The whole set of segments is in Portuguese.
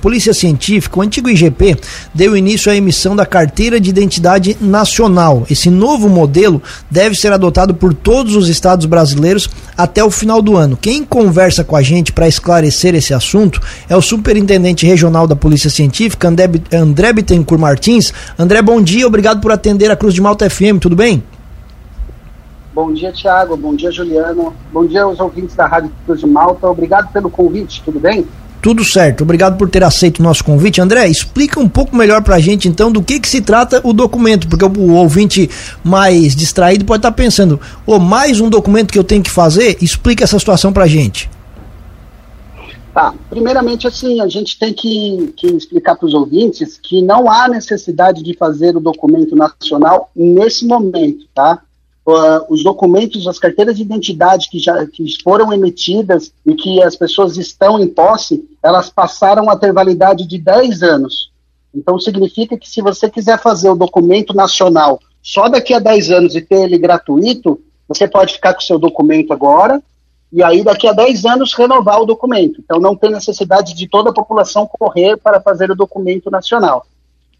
Polícia Científica, o antigo IGP, deu início à emissão da Carteira de Identidade Nacional. Esse novo modelo deve ser adotado por todos os estados brasileiros até o final do ano. Quem conversa com a gente para esclarecer esse assunto é o Superintendente Regional da Polícia Científica, André, Bittencourt Martins. André, bom dia, obrigado por atender a Cruz de Malta FM, tudo bem? Bom dia, Tiago. Bom dia, Juliano. Bom dia aos ouvintes da Rádio Cruz de Malta. Obrigado pelo convite, tudo bem? Tudo certo, obrigado por ter aceito o nosso convite. André, explica um pouco melhor para a gente então do que, que se trata o documento, porque o, ouvinte mais distraído pode estar tá pensando, ou oh, mais um documento que eu tenho que fazer? Explica essa situação para a gente. Tá, primeiramente assim, a gente tem que, que explicar para os ouvintes que não há necessidade de fazer o documento nacional nesse momento, tá? Uh, os documentos, as carteiras de identidade que já que foram emitidas e que as pessoas estão em posse, elas passaram a ter validade de 10 anos. Então significa que se você quiser fazer o documento nacional só daqui a 10 anos e ter ele gratuito, você pode ficar com o seu documento agora e aí daqui a 10 anos renovar o documento. Então não tem necessidade de toda a população correr para fazer o documento nacional.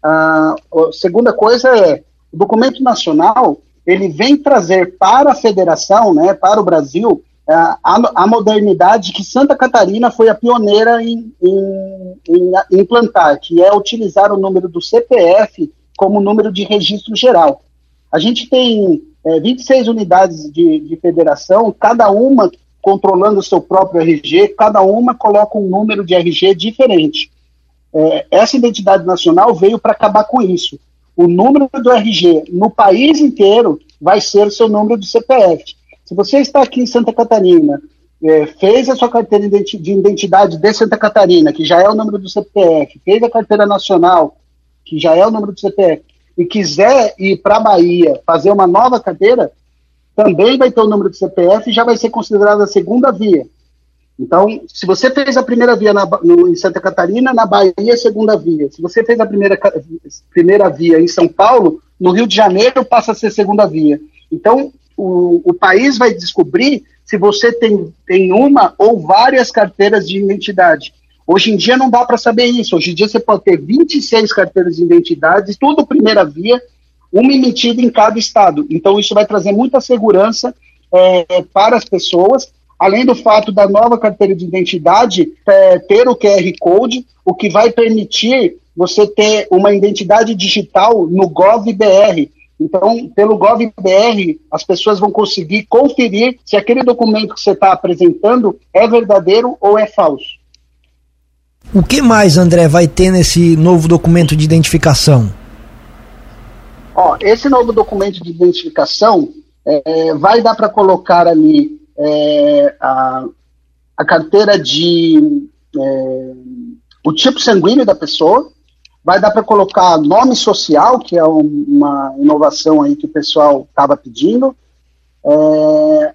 Ah, a segunda coisa é, o documento nacional, ele vem trazer para a federação, né, para o Brasil, é, a, a modernidade que Santa Catarina foi a pioneira em, em, em, implantar, que é utilizar o número do CPF como número de registro geral. A gente tem é, 26 unidades de, de federação, cada uma controlando o seu próprio RG, cada uma coloca um número de RG diferente. É, essa identidade nacional veio para acabar com isso o número do RG no país inteiro vai ser o seu número de CPF. Se você está aqui em Santa Catarina, é, fez a sua carteira de identidade de Santa Catarina, que já é o número do CPF, fez a carteira nacional, que já é o número do CPF, e quiser ir para a Bahia fazer uma nova carteira, também vai ter o número do CPF e já vai ser considerada a segunda via. Então, se você fez a primeira via na, no, em Santa Catarina, na Bahia, a segunda via. Se você fez a primeira, primeira via em São Paulo, no Rio de Janeiro passa a ser segunda via. Então, o, o país vai descobrir se você tem, tem uma ou várias carteiras de identidade. Hoje em dia não dá para saber isso. Hoje em dia você pode ter 26 carteiras de identidade, tudo primeira via, uma emitida em cada estado. Então, isso vai trazer muita segurança é, para as pessoas além do fato da nova carteira de identidade é, ter o QR Code, o que vai permitir você ter uma identidade digital no GovBR. Então, pelo GovBR, as pessoas vão conseguir conferir se aquele documento que você está apresentando é verdadeiro ou é falso. O que mais, André, vai ter nesse novo documento de identificação? Ó, esse novo documento de identificação é, vai dar para colocar ali é, a, a, carteira de. É, o tipo sanguíneo da pessoa, vai dar para colocar nome social, que é um, uma inovação aí que o pessoal estava pedindo. É,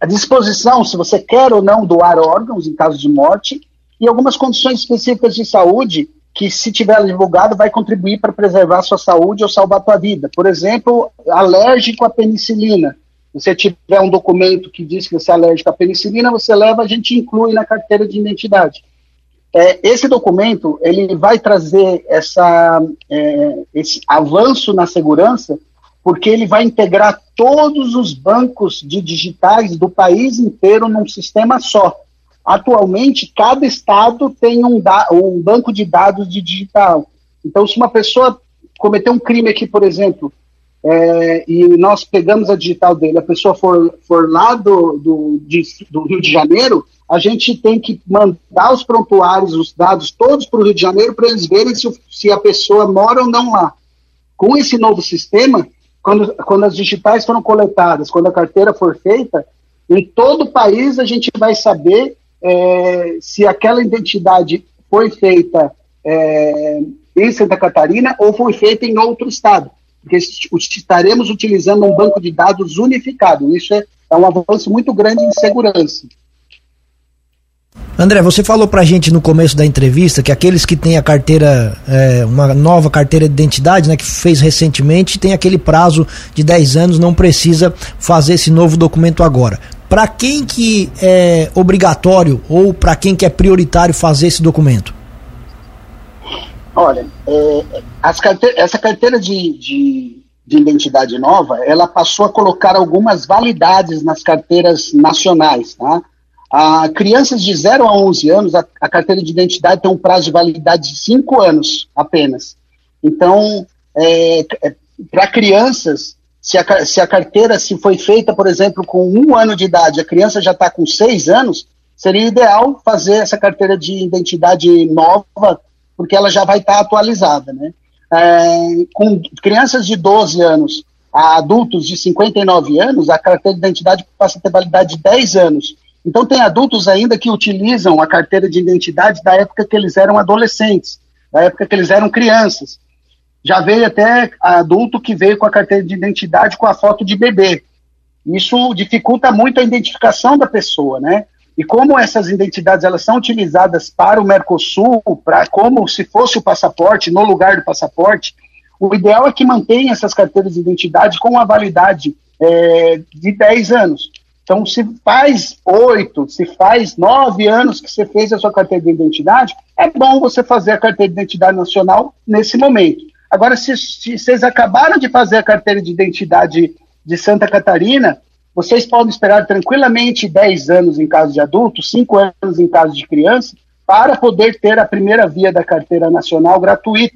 a, disposição, se você quer ou não doar órgãos em caso de morte, e algumas condições específicas de saúde que, se tiver divulgado, vai contribuir para preservar a sua saúde ou salvar a sua vida. Por exemplo, alérgico à penicilina você tiver um documento que diz que você é alérgico à penicilina, você leva, a gente inclui na carteira de identidade. É, esse documento ele vai trazer essa, é, esse avanço na segurança, porque ele vai integrar todos os bancos de digitais do país inteiro num sistema só. Atualmente, cada estado tem um, um banco de dados de digital. Então, se uma pessoa cometer um crime aqui, por exemplo, é, e nós pegamos a digital dele, a pessoa for, for lá do, do, de, do Rio de Janeiro, a gente tem que mandar os prontuários, os dados todos para o Rio de Janeiro para eles verem se, se a pessoa mora ou não lá. Com esse novo sistema, quando, quando as digitais foram coletadas, quando a carteira for feita, em todo o país a gente vai saber é, se aquela identidade foi feita é, em Santa Catarina ou foi feita em outro estado porque estaremos utilizando um banco de dados unificado. Isso é, é um avanço muito grande em segurança. André, você falou pra gente no começo da entrevista que aqueles que têm a carteira, é, uma nova carteira de identidade, né, que fez recentemente, tem aquele prazo de 10 anos, não precisa fazer esse novo documento agora. Para quem que é obrigatório ou para quem que é prioritário fazer esse documento? Olha, é, essa carteira de, de, de, identidade nova, ela passou a colocar algumas validades nas carteiras nacionais, tá? A crianças de 0 a 11 anos, a, a, carteira de identidade tem um prazo de validade de 5 anos apenas. Então, é, é, para crianças, se a, se a carteira se foi feita, por exemplo, com um ano de idade, a criança já está com seis anos, seria ideal fazer essa carteira de identidade nova, porque ela já vai estar tá atualizada. Né? É, com crianças de 12 anos a adultos de 59 anos, a carteira de identidade passa a ter validade de 10 anos. Então, tem adultos ainda que utilizam a carteira de identidade da época que eles eram adolescentes, da época que eles eram crianças. Já veio até adulto que veio com a carteira de identidade com a foto de bebê. Isso dificulta muito a identificação da pessoa, né? E como essas identidades elas são utilizadas para o Mercosul, para como se fosse o passaporte no lugar do passaporte, o ideal é que mantenha essas carteiras de identidade com a validade é, de 10 anos. Então, se faz oito, se faz nove anos que você fez a sua carteira de identidade, é bom você fazer a carteira de identidade nacional nesse momento. Agora, se, se vocês acabaram de fazer a carteira de identidade de Santa Catarina, vocês podem esperar tranquilamente 10 anos em caso de adulto, 5 anos em caso de criança, para poder ter a primeira via da carteira nacional gratuita.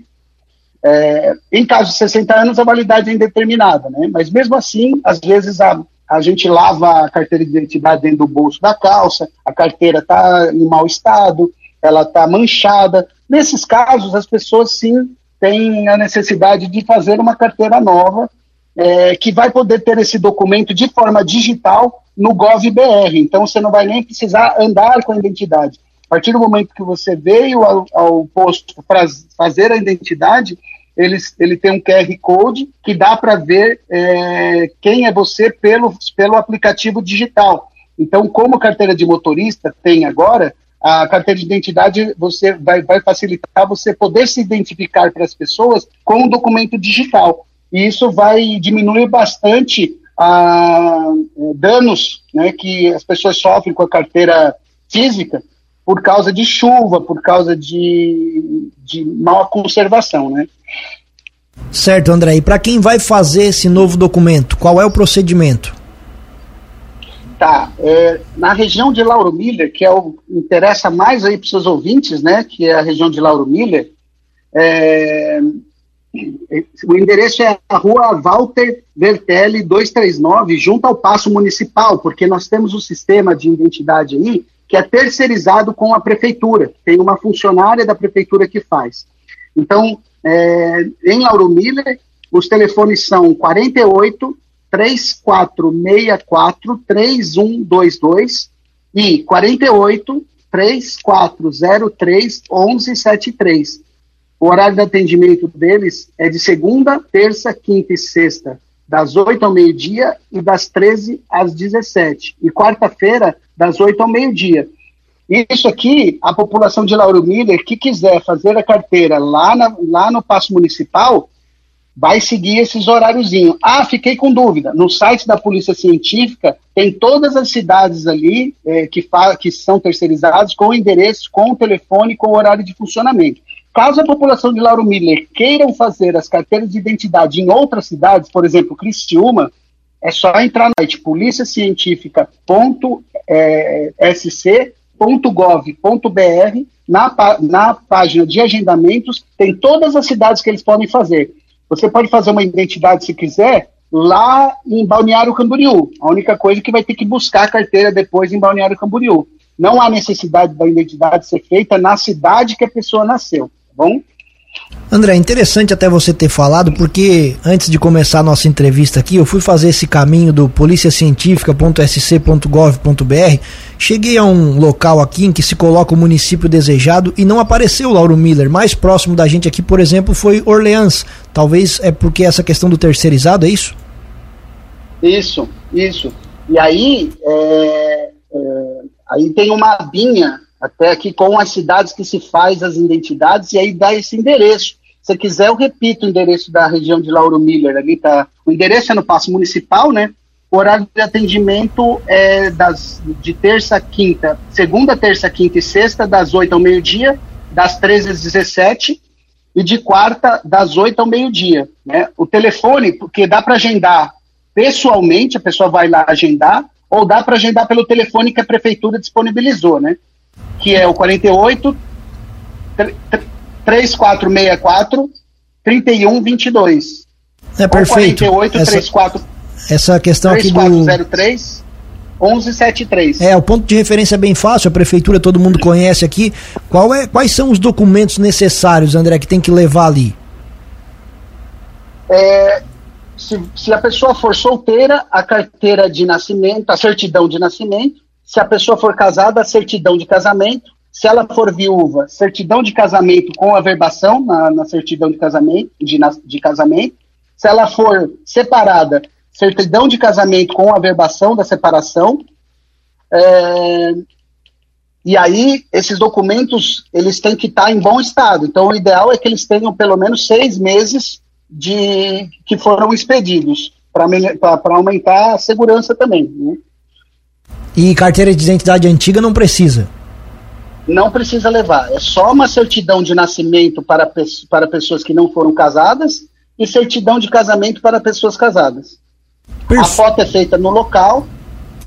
É, em caso de 60 anos, a validade é indeterminada, né? mas mesmo assim, às vezes a, a gente lava a carteira de identidade dentro do bolso da calça, a carteira está em mau estado, ela está manchada. Nesses casos, as pessoas sim tem a necessidade de fazer uma carteira nova, é, que vai poder ter esse documento de forma digital no GovBR. Então, você não vai nem precisar andar com a identidade. A partir do momento que você veio ao, ao posto para fazer a identidade, ele, ele tem um QR Code que dá para ver é, quem é você pelo, pelo aplicativo digital. Então, como carteira de motorista tem agora, a carteira de identidade você vai, vai facilitar você poder se identificar para as pessoas com um documento digital. E isso vai diminuir bastante a, eh, danos né, que as pessoas sofrem com a carteira física por causa de chuva, por causa de, de má conservação, né? Certo, André. E para quem vai fazer esse novo documento, qual é o procedimento? Tá, é, na região de Lauro Miller, que é o interessa mais aí para os seus ouvintes, né, que é a região de Lauro Miller, é, o endereço é a rua Walter Vertelli 239, junto ao Paço Municipal, porque nós temos o um sistema de identidade aí que é terceirizado com a prefeitura, tem uma funcionária da prefeitura que faz. Então, é, em Lauro Miller, os telefones são 48 3464 3122 e 48 3403 1173. O horário de atendimento deles é de segunda, terça, quinta e sexta, das 8 ao meio-dia e das 13 às 17. E quarta-feira, das 8 ao meio-dia. Isso aqui, a população de Lauro Miller que quiser fazer a carteira lá, na, lá no Paço Municipal, vai seguir esses horáriozinhos. Ah, fiquei com dúvida. No site da Polícia Científica tem todas as cidades ali é, que, que são terceirizadas com o endereço, com o telefone, com o horário de funcionamento. Caso a população de Lauro Miller queiram fazer as carteiras de identidade em outras cidades, por exemplo, Cristiúma, é só entrar no site policiacientifica.sc.gov.br na, na página de agendamentos, tem todas as cidades que eles podem fazer. Você pode fazer uma identidade, se quiser, lá em Balneário Camboriú. A única coisa é que vai ter que buscar a carteira depois em Balneário Camboriú. Não há necessidade da identidade ser feita na cidade que a pessoa nasceu, tá bom? André, interessante até você ter falado, porque antes de começar a nossa entrevista aqui, eu fui fazer esse caminho do policiacientifica.sc.gov.br. Cheguei a um local aqui em que se coloca o município desejado e não apareceu Lauro Miller. Mais próximo da gente aqui, por exemplo, foi Orleans. Talvez é porque essa questão do terceirizado, é isso? Isso, isso. E aí, é, é, aí tem uma abinha até aqui com as cidades que se faz as identidades e aí dá esse endereço. Se quiser, eu repito o endereço da região de Lauro Miller. Ali tá. O endereço é no Passo Municipal, né? O horário de atendimento é das, de terça quinta, segunda, terça, quinta e sexta, das 8 ao meio-dia, das 13 às 17. e de quarta, das 8 ao meio-dia. Né? O telefone, porque dá para agendar pessoalmente, a pessoa vai lá agendar, ou dá para agendar pelo telefone que a prefeitura disponibilizou, né? Que é o 48 3464 3122. É perfeito. 48 essa, 34 essa questão 3403 1173. É, o ponto de referência é bem fácil, a prefeitura todo mundo conhece aqui. Qual é, quais são os documentos necessários, André, que tem que levar ali? É, se, se a pessoa for solteira, a carteira de nascimento, a certidão de nascimento. Se a pessoa for casada, certidão de casamento. Se ela for viúva, certidão de casamento com averbação na, na certidão de casamento, de, de casamento. Se ela for separada, certidão de casamento com averbação da separação. É, e aí, esses documentos, eles têm que estar em bom estado. Então, o ideal é que eles tenham pelo menos seis meses de que foram expedidos, para aumentar a segurança também. Né? E carteira de identidade antiga não precisa? Não precisa levar. É só uma certidão de nascimento para, para pessoas que não foram casadas e certidão de casamento para pessoas casadas. A foto é feita no local,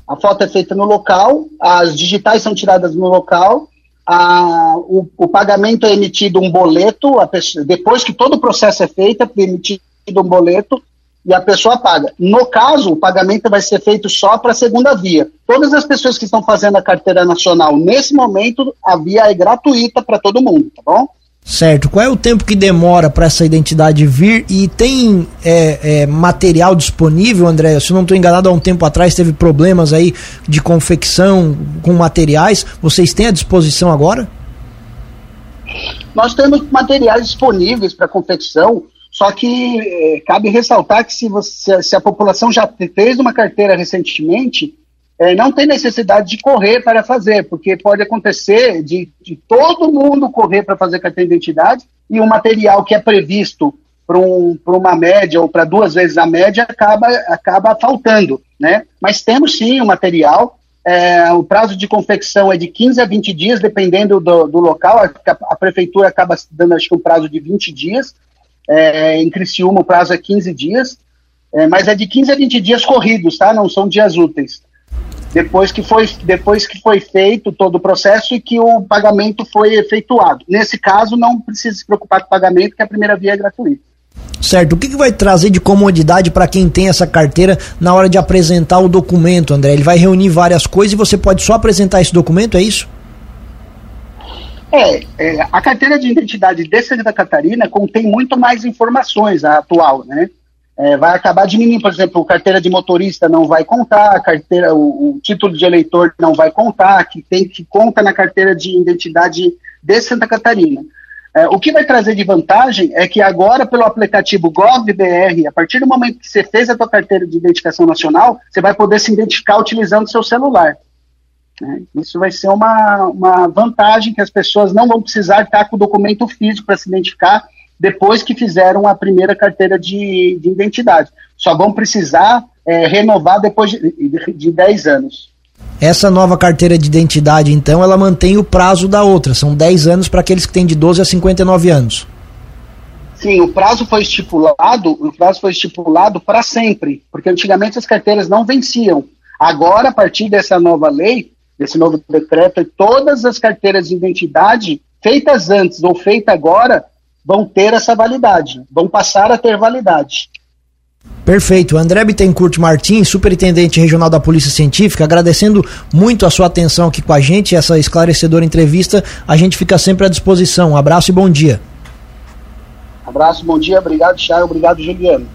a foto é feita no local, as digitais são tiradas no local, a, o, o, pagamento é emitido um boleto, pessoa, depois que todo o processo é feito, é emitido um boleto e a pessoa paga. No caso, o pagamento vai ser feito só para a segunda via. Todas as pessoas que estão fazendo a carteira nacional nesse momento, a via é gratuita para todo mundo, tá bom? Certo. Qual é o tempo que demora para essa identidade vir e tem é, é, material disponível, André? Se eu não estou enganado, há um tempo atrás teve problemas aí de confecção com materiais. Vocês têm à disposição agora? Nós temos materiais disponíveis para confecção, só que é, cabe ressaltar que se, você, se a população já fez uma carteira recentemente, é, não tem necessidade de correr para fazer, porque pode acontecer de, de todo mundo correr para fazer carteira de identidade e o material que é previsto para um, uma média ou para duas vezes a média acaba, acaba faltando, né? Mas temos sim o material, é, o prazo de confecção é de 15 a 20 dias, dependendo do, do local, a, a, prefeitura acaba dando acho que um prazo de 20 dias, é, em Criciúma o prazo é 15 dias, é, mas é de 15 a 20 dias corridos, tá? Não são dias úteis depois que foi, depois que foi feito todo o processo e que o pagamento foi efetuado. Nesse caso, não precisa se preocupar com o pagamento, que a primeira via é gratuita. Certo. O que, que vai trazer de comodidade para quem tem essa carteira na hora de apresentar o documento, André? Ele vai reunir várias coisas e você pode só apresentar esse documento, é isso? É, é a carteira de identidade de Santa Catarina contém muito mais informações, a atual, né? é, vai acabar diminuindo, por exemplo, carteira de motorista não vai contar, carteira, o, o, título de eleitor não vai contar, que tem que conta na carteira de identidade de Santa Catarina. É, o que vai trazer de vantagem é que agora, pelo aplicativo GovBR, a partir do momento que você fez a sua carteira de identificação nacional, você vai poder se identificar utilizando seu celular. Né? Isso vai ser uma, uma vantagem que as pessoas não vão precisar estar com o documento físico para se identificar, depois que fizeram a primeira carteira de, de identidade. Só vão precisar é, renovar depois de, de, de 10 anos. Essa nova carteira de identidade, então, ela mantém o prazo da outra. São 10 anos para aqueles que têm de 12 a 59 anos. Sim, o prazo foi estipulado, o prazo foi estipulado para sempre, porque antigamente as carteiras não venciam. Agora, a partir dessa nova lei, desse novo decreto, todas as carteiras de identidade feitas antes ou feitas agora vão ter essa validade, vão passar a ter validade. Perfeito. André Bittencourt Martins, superintendente regional da Polícia Científica, agradecendo muito a sua atenção aqui com a gente, essa esclarecedora entrevista. A gente fica sempre à disposição. Um abraço e bom dia. Abraço, bom dia. Obrigado, Thiago. Obrigado, Juliano.